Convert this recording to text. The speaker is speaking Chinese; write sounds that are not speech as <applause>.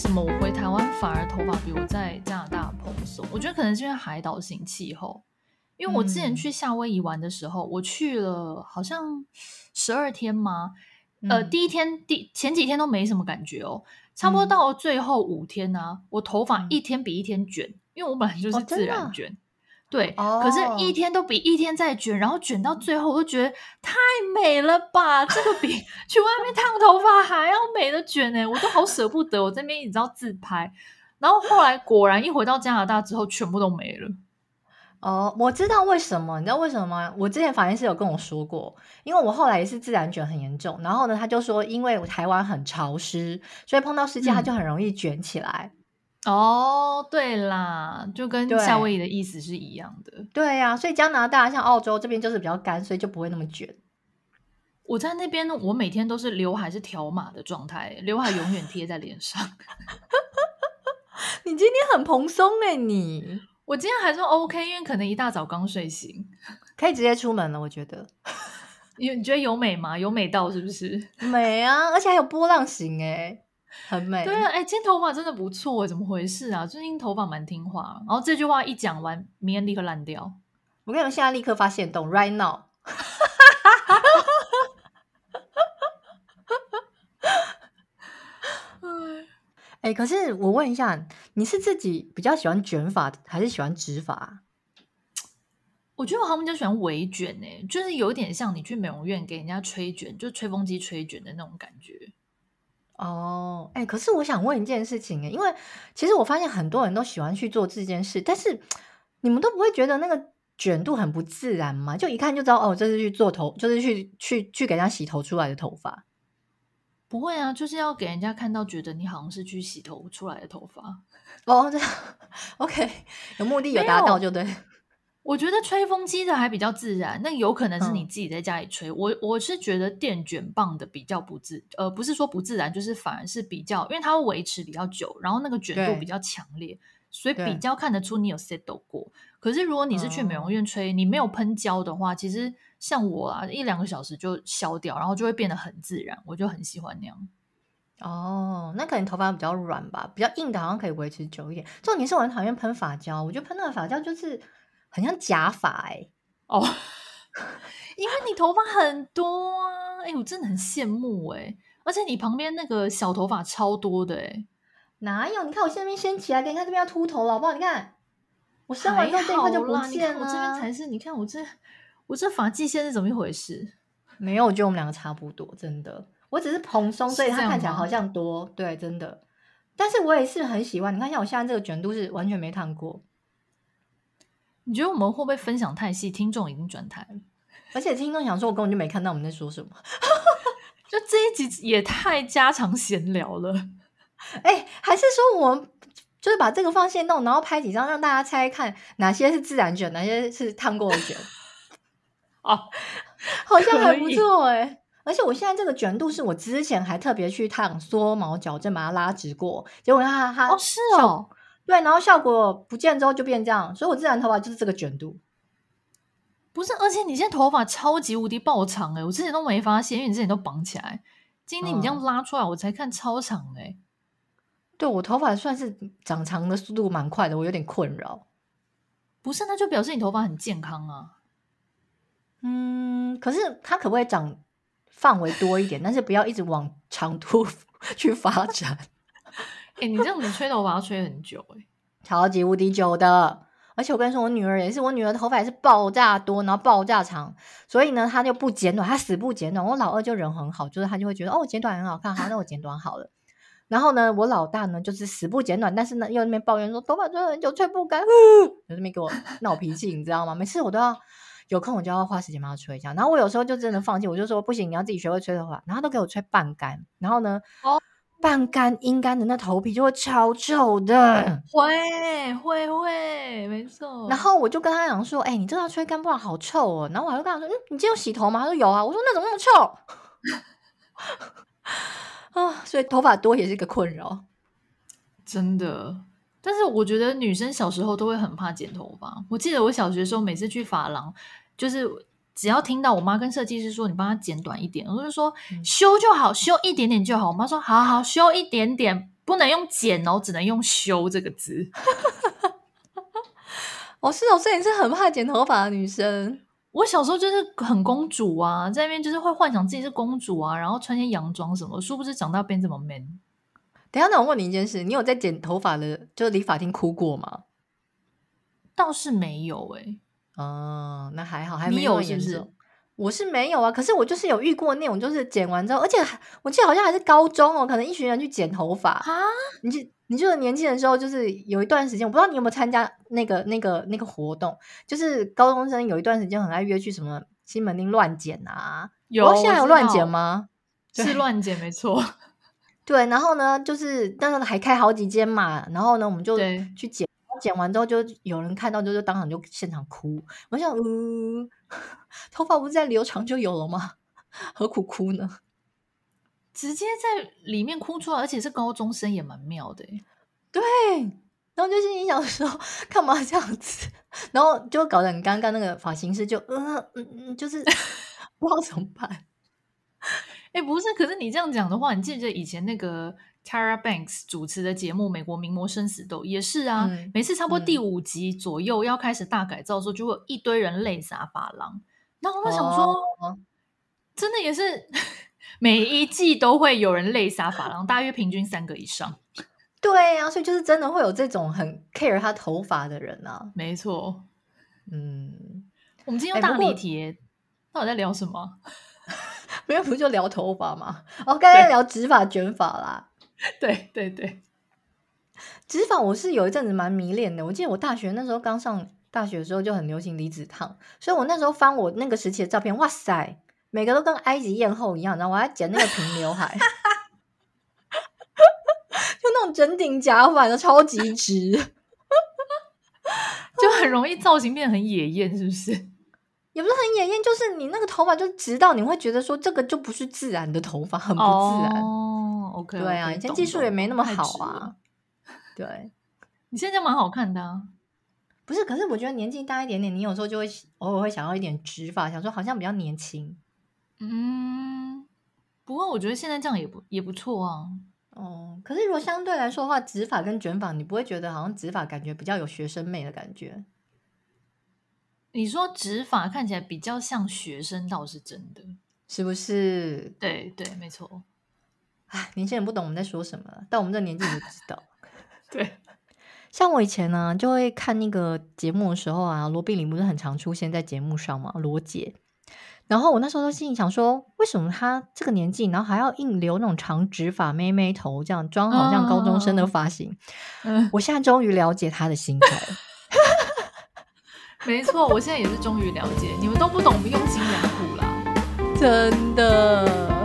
什么我回台湾反而头发比我在加拿大蓬松？我觉得可能是因为海岛型气候。因为我之前去夏威夷玩的时候，嗯、我去了好像十二天吗？嗯、呃，第一天第前几天都没什么感觉哦，差不多到了最后五天呢、啊，嗯、我头发一天比一天卷，因为我本来就是自然卷。哦对，哦、可是一天都比一天在卷，然后卷到最后，我都觉得太美了吧！这个比 <laughs> 去外面烫头发还要美的卷呢，我都好舍不得。我这边一直要自拍，然后后来果然一回到加拿大之后，全部都没了。哦，我知道为什么，你知道为什么吗？我之前发型师有跟我说过，因为我后来也是自然卷很严重，然后呢，他就说，因为台湾很潮湿，所以碰到湿气，它就很容易卷起来。嗯哦，对啦，就跟夏威夷的意思是一样的。对呀、啊，所以加拿大像澳洲这边就是比较干，所以就不会那么卷。我在那边，我每天都是刘海是条码的状态，刘海永远贴在脸上。<laughs> 你今天很蓬松哎，你我今天还算 OK，因为可能一大早刚睡醒，<laughs> 可以直接出门了。我觉得，你你觉得有美吗？有美到是不是？美啊，而且还有波浪形哎。很美，对啊，哎、欸，今天头发真的不错，怎么回事啊？最近头发蛮听话，然后这句话一讲完，明天立刻烂掉。我跟你们现在立刻发现懂，right now。<laughs> 哎，可是我问一下，你是自己比较喜欢卷发，还是喜欢直发？我觉得我好像比较喜欢微卷，哎，就是有点像你去美容院给人家吹卷，就吹风机吹卷的那种感觉。哦，哎、欸，可是我想问一件事情，哎，因为其实我发现很多人都喜欢去做这件事，但是你们都不会觉得那个卷度很不自然吗？就一看就知道，哦，这是去做头，就是去去去给人家洗头出来的头发。不会啊，就是要给人家看到，觉得你好像是去洗头出来的头发。哦，这样，<laughs> OK，有目的有达到就对。我觉得吹风机的还比较自然，那有可能是你自己在家里吹。嗯、我我是觉得电卷棒的比较不自，呃，不是说不自然，就是反而是比较，因为它会维持比较久，然后那个卷度比较强烈，所以比较看得出你有 set 过。对可是如果你是去美容院吹，嗯、你没有喷胶的话，其实像我啊，一两个小时就消掉，然后就会变得很自然，我就很喜欢那样。哦，那可能头发比较软吧，比较硬的好像可以维持久一点。重点是我很讨厌喷发胶，我觉得喷那个发胶就是。很像假发哎、欸，哦，<laughs> 因为你头发很多啊，哎、欸，我真的很羡慕哎、欸，而且你旁边那个小头发超多的哎、欸，哪有？你看我现在掀起来，给你看这边要秃头了，好不好？你看我生完之后这一块就不见了，我这边才是，你看我这我这发际线是怎么一回事？没有，我觉得我们两个差不多，真的，我只是蓬松，所以它看起来好像多，对，真的。但是我也是很喜欢，你看像我现在这个卷度是完全没烫过。你觉得我们会不会分享太细？听众已经转台了，<laughs> 而且听众想说，我根本就没看到我们在说什么。<laughs> 就这一集也太家常闲聊了。哎、欸，还是说我们就是把这个放线动，然后拍几张让大家猜看哪些是自然卷，哪些是烫过的卷？<laughs> 哦，好像还不错哎、欸。而且我现在这个卷度是我之前还特别去烫缩毛矫正，把它拉直过，结果它它哦是哦。对，然后效果不见之后就变这样，所以我自然头发就是这个卷度。不是，而且你现在头发超级无敌爆长哎，我之前都没发现，因为你之前都绑起来，今天你这样拉出来，我才看超长哎、嗯。对，我头发算是长长的速度蛮快的，我有点困扰。不是，那就表示你头发很健康啊。嗯，可是它可不可以长范围多一点？但是不要一直往长度 <laughs> 去发展。哎、欸，你这样子吹头发要吹很久哎、欸，超级无敌久的。而且我跟你说，我女儿也是，我女儿头发也是爆炸多，然后爆炸长，所以呢，她就不剪短，她死不剪短。我老二就人很好，就是她就会觉得哦，我剪短很好看，好，那我剪短好了。然后呢，我老大呢就是死不剪短，但是呢又那边抱怨说头发吹很久吹不干，<laughs> 就在那边给我闹脾气，你知道吗？每次我都要有空，我就要花时间帮他吹一下。然后我有时候就真的放弃，我就说不行，你要自己学会吹头发。然后她都给我吹半干，然后呢，哦。半干阴干的那头皮就会超臭的，会会会，没错。然后我就跟他讲说：“哎、欸，你这要吹干，不然好臭哦。”然后我还就跟他说：“嗯，你今天有洗头吗？”他说：“有啊。”我说：“那怎么那么臭？” <laughs> 啊，所以头发多也是一个困扰，真的。但是我觉得女生小时候都会很怕剪头发。我记得我小学的时候，每次去发廊，就是。只要听到我妈跟设计师说，你帮她剪短一点，我就说修就好，修一点点就好。我妈说好好修一点点，不能用剪哦，只能用修这个字。<laughs> 哦，是哦，所以你是很怕剪头发的女生。我小时候就是很公主啊，在那边就是会幻想自己是公主啊，然后穿些洋装什么，殊不知长大变这么 man。等一下，那我问你一件事，你有在剪头发的，就是理发厅哭过吗？倒是没有诶、欸。哦，那还好，还没有严重。我是没有啊，可是我就是有遇过那种，就是剪完之后，而且我记得好像还是高中哦，可能一群人去剪头发啊。你就你就是年轻的时候，就是有一段时间，我不知道你有没有参加那个那个那个活动，就是高中生有一段时间很爱约去什么西门町乱剪啊。有，现在有乱剪吗？是乱剪，没错。<laughs> 对，然后呢，就是但是还开好几间嘛，然后呢，我们就去剪。剪完之后，就有人看到，就就当场就现场哭。我想，嗯，头发不是在留长就有了吗？<laughs> 何苦哭呢？直接在里面哭出来，而且是高中生，也蛮妙的。对，然后就是你想说，干嘛这样子？<laughs> 然后就搞得很尴尬。那个发型师就，嗯嗯嗯，就是 <laughs> 不知道怎么办。哎、欸，不是，可是你这样讲的话，你记不记得以前那个？Tara Banks 主持的节目《美国名模生死斗》也是啊，嗯、每次差不多第五集左右要开始大改造的时候，嗯、就会有一堆人泪洒发廊。然后我想说，哦、真的也是每一季都会有人泪洒发廊，大约平均三个以上。对啊，所以就是真的会有这种很 care 他头发的人啊。没错，嗯，我们今天用大离题，欸、到底在聊什么？没有，不就聊头发吗？哦，刚才聊直发卷发啦。<laughs> 对对对，直发我是有一阵子蛮迷恋的。我记得我大学那时候刚上大学的时候就很流行离子烫，所以我那时候翻我那个时期的照片，哇塞，每个都跟埃及艳后一样。然后我还剪那个平刘海，<laughs> 就那种整顶假发的超级直，<laughs> 就很容易造型变得很野艳，是不是？也不是很野艳，就是你那个头发就直到你会觉得说这个就不是自然的头发，<laughs> 很不自然。Oh. OK，对啊，以前技术也没那么好啊。对，你现在蛮好看的啊。不是，可是我觉得年纪大一点点，你有时候就会偶尔会想要一点直发，想说好像比较年轻。嗯，不过我觉得现在这样也不也不错啊。哦，可是如果相对来说的话，直发跟卷发，你不会觉得好像直发感觉比较有学生妹的感觉？你说直发看起来比较像学生，倒是真的，是不是？对对，没错。唉，年轻人不懂我们在说什么，但我们这年纪就知道。<laughs> 对，像我以前呢，就会看那个节目的时候啊，罗宾林不是很常出现在节目上嘛，罗姐。然后我那时候都心里想说，为什么她这个年纪，然后还要硬留那种长直发、妹妹头，这样装好像高中生的发型？嗯，我现在终于了解她的心态。<laughs> 没错，我现在也是终于了解，你们都不懂我们用心良苦了，真的。